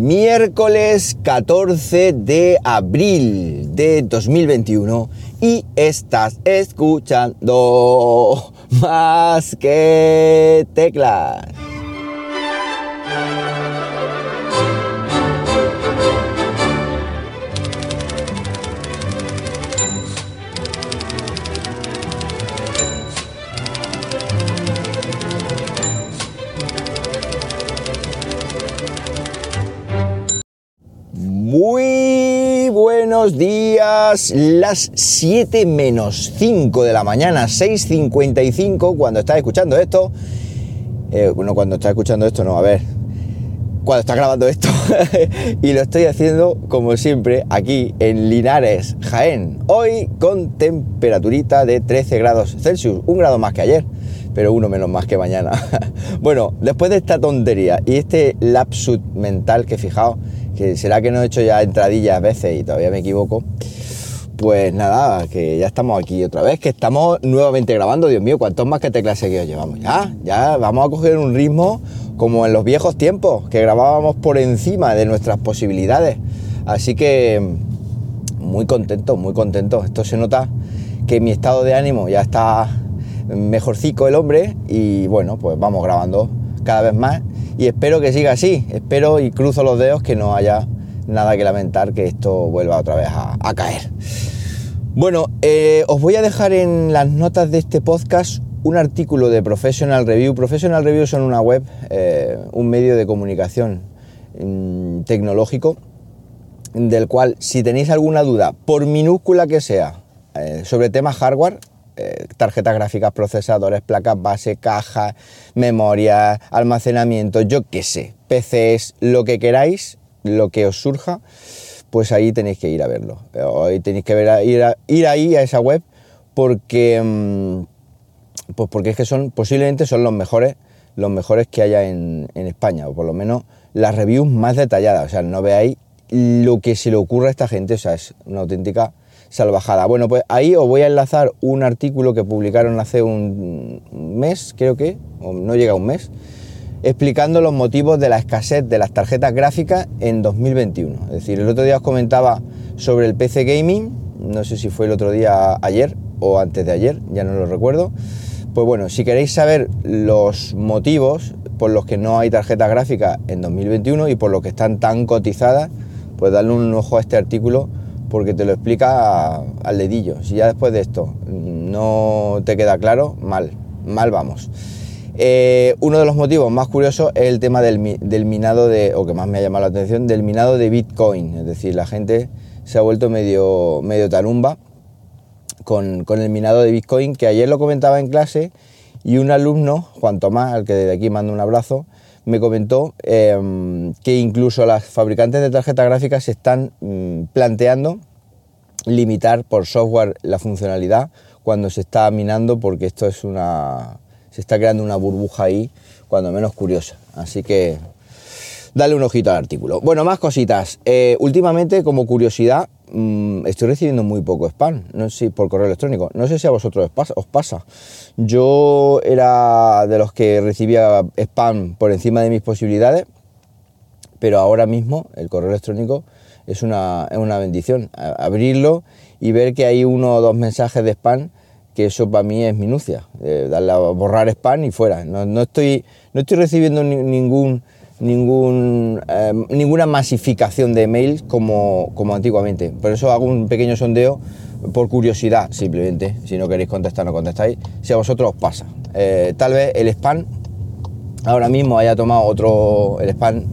miércoles 14 de abril de 2021 y estás escuchando más que teclas. Días, las 7 menos 5 de la mañana, 6.55 cuando estás escuchando esto. Eh, bueno, cuando estás escuchando esto, no, a ver, cuando estás grabando esto. y lo estoy haciendo, como siempre, aquí en Linares, Jaén. Hoy con temperaturita de 13 grados Celsius, un grado más que ayer, pero uno menos más que mañana. bueno, después de esta tontería y este lapsus mental que fijaos, que será que no he hecho ya entradillas veces y todavía me equivoco. Pues nada, que ya estamos aquí otra vez, que estamos nuevamente grabando. Dios mío, ¿cuántos más que teclas seguidos llevamos? Ya, ya vamos a coger un ritmo como en los viejos tiempos, que grabábamos por encima de nuestras posibilidades. Así que muy contento, muy contento. Esto se nota que mi estado de ánimo ya está mejorcico el hombre y bueno, pues vamos grabando cada vez más y espero que siga así. Espero y cruzo los dedos que no haya nada que lamentar que esto vuelva otra vez a, caer. Bueno, eh, os voy a dejar en las notas de este podcast un artículo de Professional Review. Professional Review son una web, eh, un medio de comunicación mm, tecnológico, del cual si tenéis alguna duda, por minúscula que sea, eh, sobre temas hardware, eh, tarjetas gráficas, procesadores, placas base, caja, memoria, almacenamiento, yo qué sé, PCs, lo que queráis, lo que os surja, pues ahí tenéis que ir a verlo. Tenéis que ver, ir, ir ahí a esa web porque, mm, pues porque es que son, posiblemente son los mejores, los mejores que haya en, en España, o por lo menos las reviews más detalladas. O sea, no veáis lo que se le ocurre a esta gente, o sea, es una auténtica salvajada. Bueno, pues ahí os voy a enlazar un artículo que publicaron hace un mes, creo que, o no llega a un mes, explicando los motivos de la escasez de las tarjetas gráficas en 2021. Es decir, el otro día os comentaba sobre el PC Gaming, no sé si fue el otro día ayer o antes de ayer, ya no lo recuerdo. Pues bueno, si queréis saber los motivos por los que no hay tarjetas gráficas en 2021 y por los que están tan cotizadas, pues darle un ojo a este artículo porque te lo explica al dedillo. Si ya después de esto no te queda claro, mal, mal vamos. Eh, uno de los motivos más curiosos es el tema del, minado de, o que más me ha llamado la atención, del minado de Bitcoin. Es decir, la gente se ha vuelto medio, medio tarumba con, el minado de Bitcoin, que ayer lo comentaba en clase y un alumno, Juan Tomás, al que desde aquí mando un abrazo, me comentó em, que incluso las fabricantes de tarjetas gráficas se están mm, planteando limitar por software la funcionalidad cuando se está minando porque esto es una se está creando una burbuja ahí cuando menos curiosa. Así que dale un ojito al artículo. Bueno más cositas. Eh, últimamente como curiosidad Mm, estoy recibiendo muy poco spam, no sé si por correo electrónico, no sé si a vosotros os pasa. Yo era de los que recibía spam por encima de mis posibilidades, pero ahora mismo el correo electrónico es una, bendición. Abrirlo y ver que hay uno o dos mensajes de spam, que eso para mí es minucia, darle a borrar spam y fuera. No, estoy, no estoy recibiendo ningún ningún, eh, ninguna masificación de mails como, como antiguamente. Por eso hago un pequeño sondeo por curiosidad, simplemente. Si no queréis contestar, no contestáis. Si a vosotros os pasa. Eh, tal vez el spam ahora mismo haya tomado otro, el spam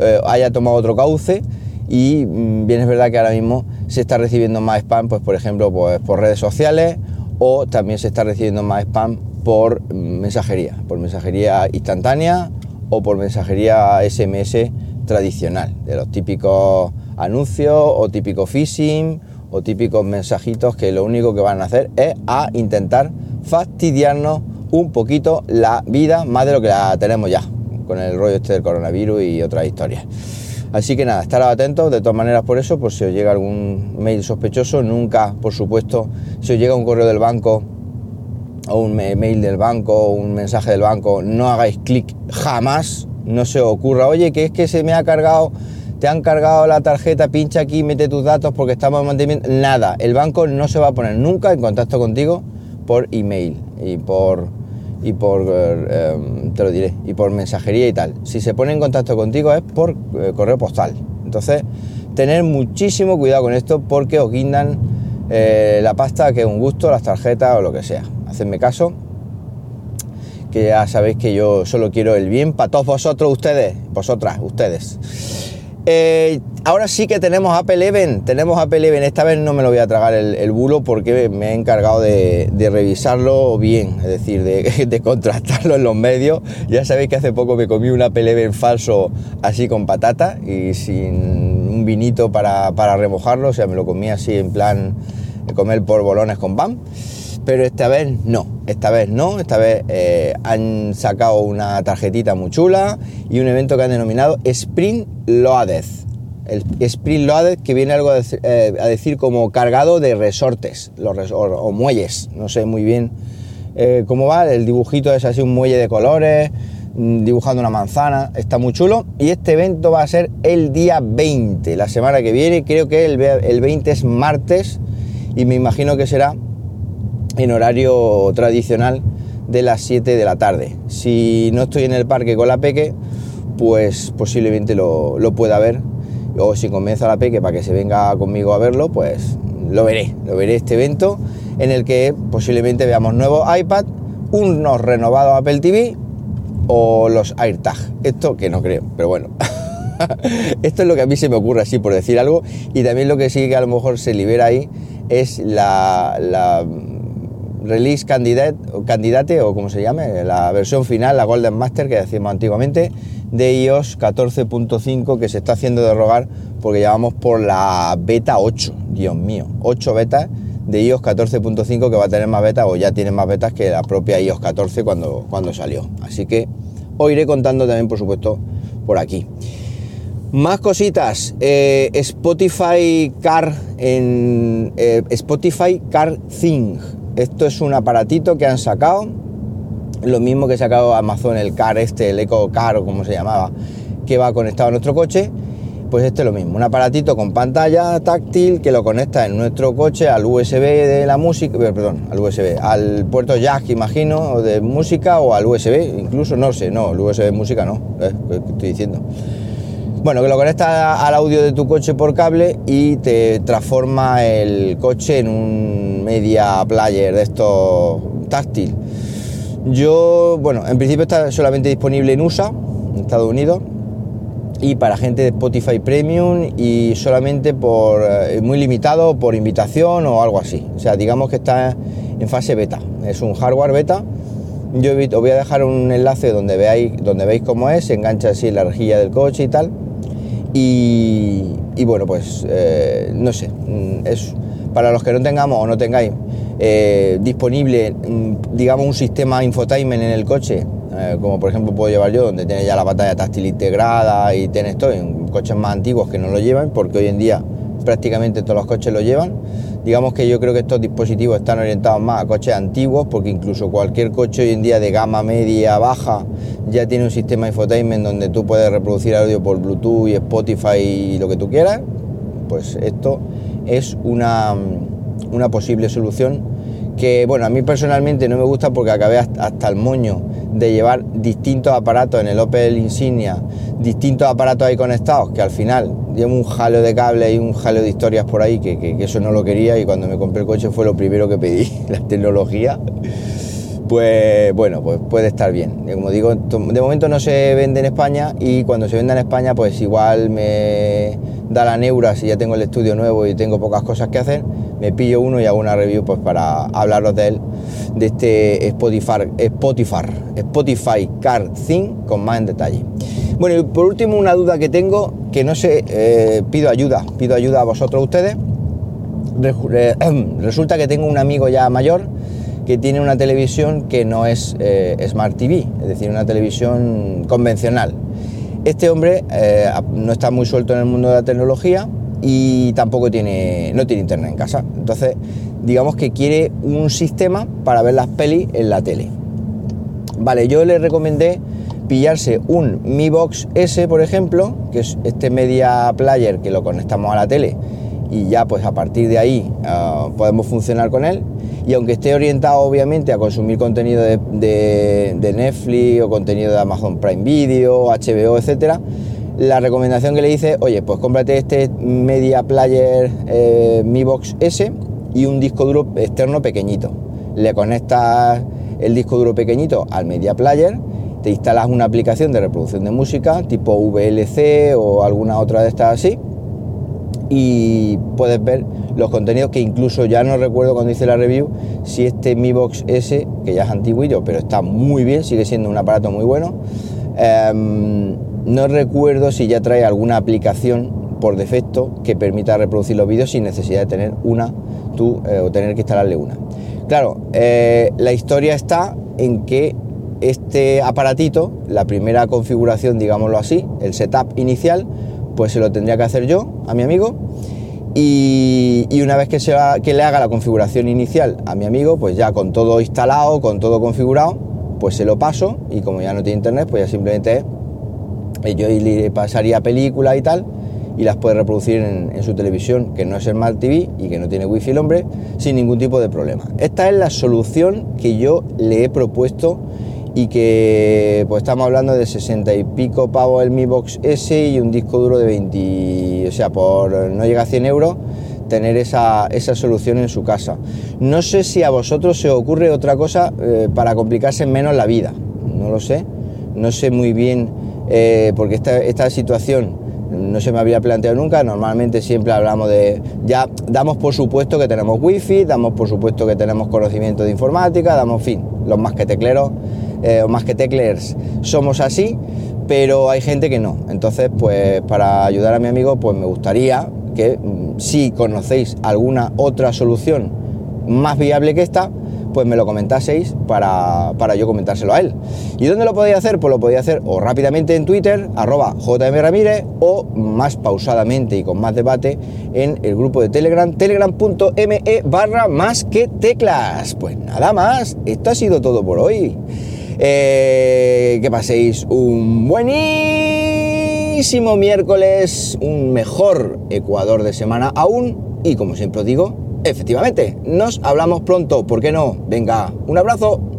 eh, haya tomado otro cauce y mm, bien es verdad que ahora mismo se está recibiendo más spam, pues por ejemplo, pues, por redes sociales o también se está recibiendo más spam por mm, mensajería, por mensajería instantánea o por mensajería SMS tradicional, de los típicos anuncios o típicos phishing o típicos mensajitos que lo único que van a hacer es a intentar fastidiarnos un poquito la vida más de lo que la tenemos ya con el rollo este del coronavirus y otras historias. Así que nada, estar atentos, de todas maneras por eso, por si os llega algún mail sospechoso, nunca, por supuesto, si os llega un correo del banco o un mail del banco un mensaje del banco, no hagáis clic jamás, no se ocurra, oye, que es que se me ha cargado te han cargado la tarjeta, pincha aquí, mete tus datos porque estamos en mantenimiento. Nada, el banco no se va a poner nunca en contacto contigo por email y por y por eh, em, te lo diré y por mensajería y tal. Si se pone en contacto contigo es por eh, correo postal. Entonces, tener muchísimo cuidado con esto porque os guindan eh, la pasta que es un gusto, las tarjetas o lo que sea. Hacedme caso que ya sabéis que yo solo quiero el bien para todos vosotros, ustedes, vosotras, ustedes. Eh, ahora sí que tenemos Apple Event, tenemos Apple Event, esta vez no me lo voy a tragar el, bulo porque me he encargado de, revisarlo bien, es decir, de, contrastarlo en los medios. Ya sabéis que hace poco me comí un Apple Event falso así con patata y sin un vinito para, para remojarlo, o sea, me lo comí así en plan de comer por bolones con pan pero esta vez no, esta vez no, esta vez eh, han sacado una tarjetita muy chula y un evento que han denominado Sprint Loaded. El Sprint Loaded que viene algo a eh, decir, como cargado de resortes o, muelles, no sé muy bien eh, cómo va, el dibujito es así un muelle de colores, mm, dibujando una manzana, está muy chulo. Y este evento va a ser el día 20, la semana que viene, creo que el, el 20 es martes y me imagino que será en horario tradicional de las 7 de la tarde. Si no estoy en el parque con la peque, pues posiblemente lo, pueda ver. O si convenzo a la peque para que se venga conmigo a verlo, pues lo veré. Lo veré este evento en el que posiblemente veamos nuevos iPad, unos renovados Apple TV o los AirTag. Esto que no creo, pero bueno. Esto es lo que a mí se me ocurre así por decir algo. Y también lo que sí que a lo mejor se libera ahí es la release candidate, candidate o como se llame, la versión final, la Golden Master que decíamos antiguamente, de iOS 14.5 que se está haciendo de rogar porque llevamos por la beta 8, Dios mío, 8 betas de iOS 14.5 que va a tener más betas o ya tiene más betas que la propia iOS 14 cuando, cuando salió. Así que os iré contando también, por supuesto, por aquí. Más cositas. Eh, Spotify Car en eh, Spotify Car Thing esto es un aparatito que han sacado, lo mismo que sacado Amazon, el Car este, el Eco Car o como se llamaba, que va conectado a nuestro coche, pues este es lo mismo, un aparatito con pantalla táctil que lo conecta en nuestro coche al USB de la música, eh, perdón, al USB, al puerto jack, imagino, de música o al USB, incluso no sé, no, el USB de música no, ¿eh? ¿qué estoy diciendo? Bueno, que lo conecta al audio de tu coche por cable y te transforma el coche en un media player de estos táctil. Yo, bueno, en principio está solamente disponible en USA, en Estados Unidos, y para gente de Spotify Premium y solamente por eh, muy limitado por invitación o algo así. O sea, digamos que está en fase beta. Es un hardware beta. Yo os voy a dejar un enlace donde veáis, donde veis cómo es, se engancha así la rejilla del coche y tal. Y, bueno, pues eh, no sé, mm, es para los que no tengamos o no tengáis eh, disponible, mm, digamos, un sistema infotainment en el coche, eh, como por ejemplo puedo llevar yo, donde tiene ya la pantalla táctil integrada y tiene esto, en coches más antiguos que no lo llevan, porque hoy en día prácticamente todos los coches lo llevan. Digamos que yo creo que estos dispositivos están orientados más a coches antiguos, porque incluso cualquier coche hoy en día de gama media, baja, ya tiene un sistema infotainment donde tú puedes reproducir audio por Bluetooth y Spotify y lo que tú quieras. Pues esto es una, una posible solución que, bueno, a mí personalmente no me gusta porque acabé hasta el moño de llevar distintos aparatos en el Opel Insignia, distintos aparatos ahí conectados, que al final llevo un jaleo de cable y un jaleo de historias por ahí, que, eso no lo quería y cuando me compré el coche fue lo primero que pedí, la tecnología. Pues bueno, pues puede estar bien. Como digo, de momento no se vende en España y cuando se venda en España, pues igual me da la neura si ya tengo el estudio nuevo y tengo pocas cosas que hacer, me pillo uno y hago una review pues para hablaros de él, de este Spotify, Spotify, Spotify Car Thing con más en detalle. Bueno, y por último una duda que tengo, que no sé, eh, pido ayuda, pido ayuda a vosotros ustedes. Resulta que tengo un amigo ya mayor que tiene una televisión que no es eh, Smart TV, es decir, una televisión convencional. Este hombre eh, no está muy suelto en el mundo de la tecnología y tampoco tiene, no tiene internet en casa. Entonces, digamos que quiere un sistema para ver las pelis en la tele. Vale, yo le recomendé pillarse un Mi Box S, por ejemplo, que es este media player que lo conectamos a la tele y ya pues a partir de ahí ah, podemos funcionar con él. Y aunque esté orientado obviamente a consumir contenido de, Netflix o contenido de Amazon Prime Video, HBO, etcétera, la recomendación que le hice, oye, pues cómprate este Media Player eh, Mi Box S y un disco duro externo pequeñito. Le conectas el disco duro pequeñito al Media Player, te instalas una aplicación de reproducción de música tipo VLC o alguna otra de estas así y puedes ver los contenidos que incluso ya no recuerdo cuando hice la review si este Mi Box S, que ya es antiguo, pero está muy bien, sigue siendo un aparato muy bueno. Em, no recuerdo si ya trae alguna aplicación por defecto que permita reproducir los vídeos sin necesidad de tener una tú eh, o tener que instalarle una. Claro, eh, la historia está en que este aparatito, la primera configuración, digámoslo así, el setup inicial, pues se lo tendría que hacer yo a mi amigo y, una vez que, se que le haga la configuración inicial a mi amigo, pues ya con todo instalado, con todo configurado, pues se lo paso y como ya no tiene internet, pues ya simplemente eh, yo le pasaría películas y tal y las puede reproducir en, en, su televisión, que no es Smart TV y que no tiene wifi el hombre, sin ningún tipo de problema. Esta es la solución que yo le he propuesto y que pues estamos hablando de 60 y pico pavos el Mi Box S y un disco duro de 20, o sea, por no llega a 100 euros, tener esa, solución en su casa. No sé si a vosotros se ocurre otra cosa eh, para complicarse menos la vida, no lo sé, no sé muy bien, eh, porque esta, esta situación no se me había planteado nunca. Normalmente siempre hablamos de. Ya damos por supuesto que tenemos wifi, damos por supuesto que tenemos conocimiento de informática, damos, fin, los más que tecleros eh, o más que teclers somos así, pero hay gente que no. Entonces, pues para ayudar a mi amigo, pues me gustaría que mm, si conocéis alguna otra solución más viable que esta, pues me lo comentaseis para, para, yo comentárselo a él. ¿Y dónde lo podéis hacer? Pues lo podéis hacer o rápidamente en Twitter, arroba jmramírez, o más pausadamente y con más debate en el grupo de Telegram, telegram.me barra más que teclas. Pues nada más, esto ha sido todo por hoy. Eh, que paséis un buenísimo miércoles, un mejor Ecuador de semana aún y como siempre os digo, efectivamente, nos hablamos pronto, ¿por qué no? Venga, un abrazo.